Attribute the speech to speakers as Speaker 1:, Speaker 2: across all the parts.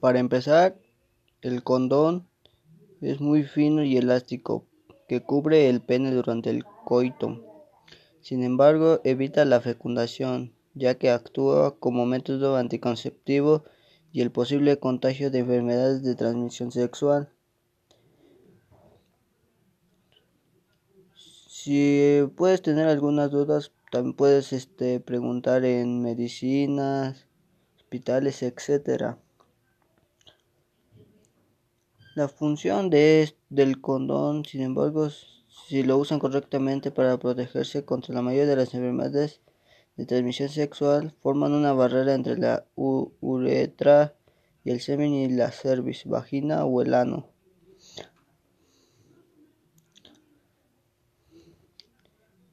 Speaker 1: Para empezar, el condón es muy fino y elástico que cubre el pene durante el coito. Sin embargo, evita la fecundación, ya que actúa como método anticonceptivo y el posible contagio de enfermedades de transmisión sexual. Si puedes tener algunas dudas, también puedes este, preguntar en medicinas, hospitales, etcétera. La función de, del condón, sin embargo, si lo usan correctamente para protegerse contra la mayoría de las enfermedades de transmisión sexual, forman una barrera entre la uretra y el semen y la cervix, vagina o el ano.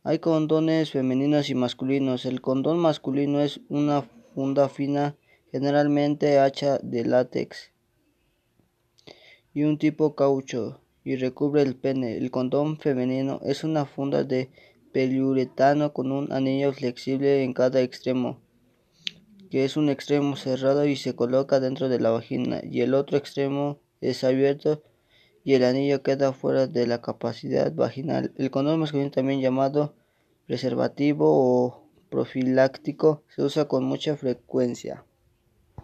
Speaker 1: Hay condones femeninos y masculinos. El condón masculino es una funda fina, generalmente hacha de látex y un tipo caucho y recubre el pene. El condón femenino es una funda de poliuretano con un anillo flexible en cada extremo, que es un extremo cerrado y se coloca dentro de la vagina y el otro extremo es abierto y el anillo queda fuera de la capacidad vaginal. El condón masculino también llamado preservativo o profiláctico se usa con mucha frecuencia.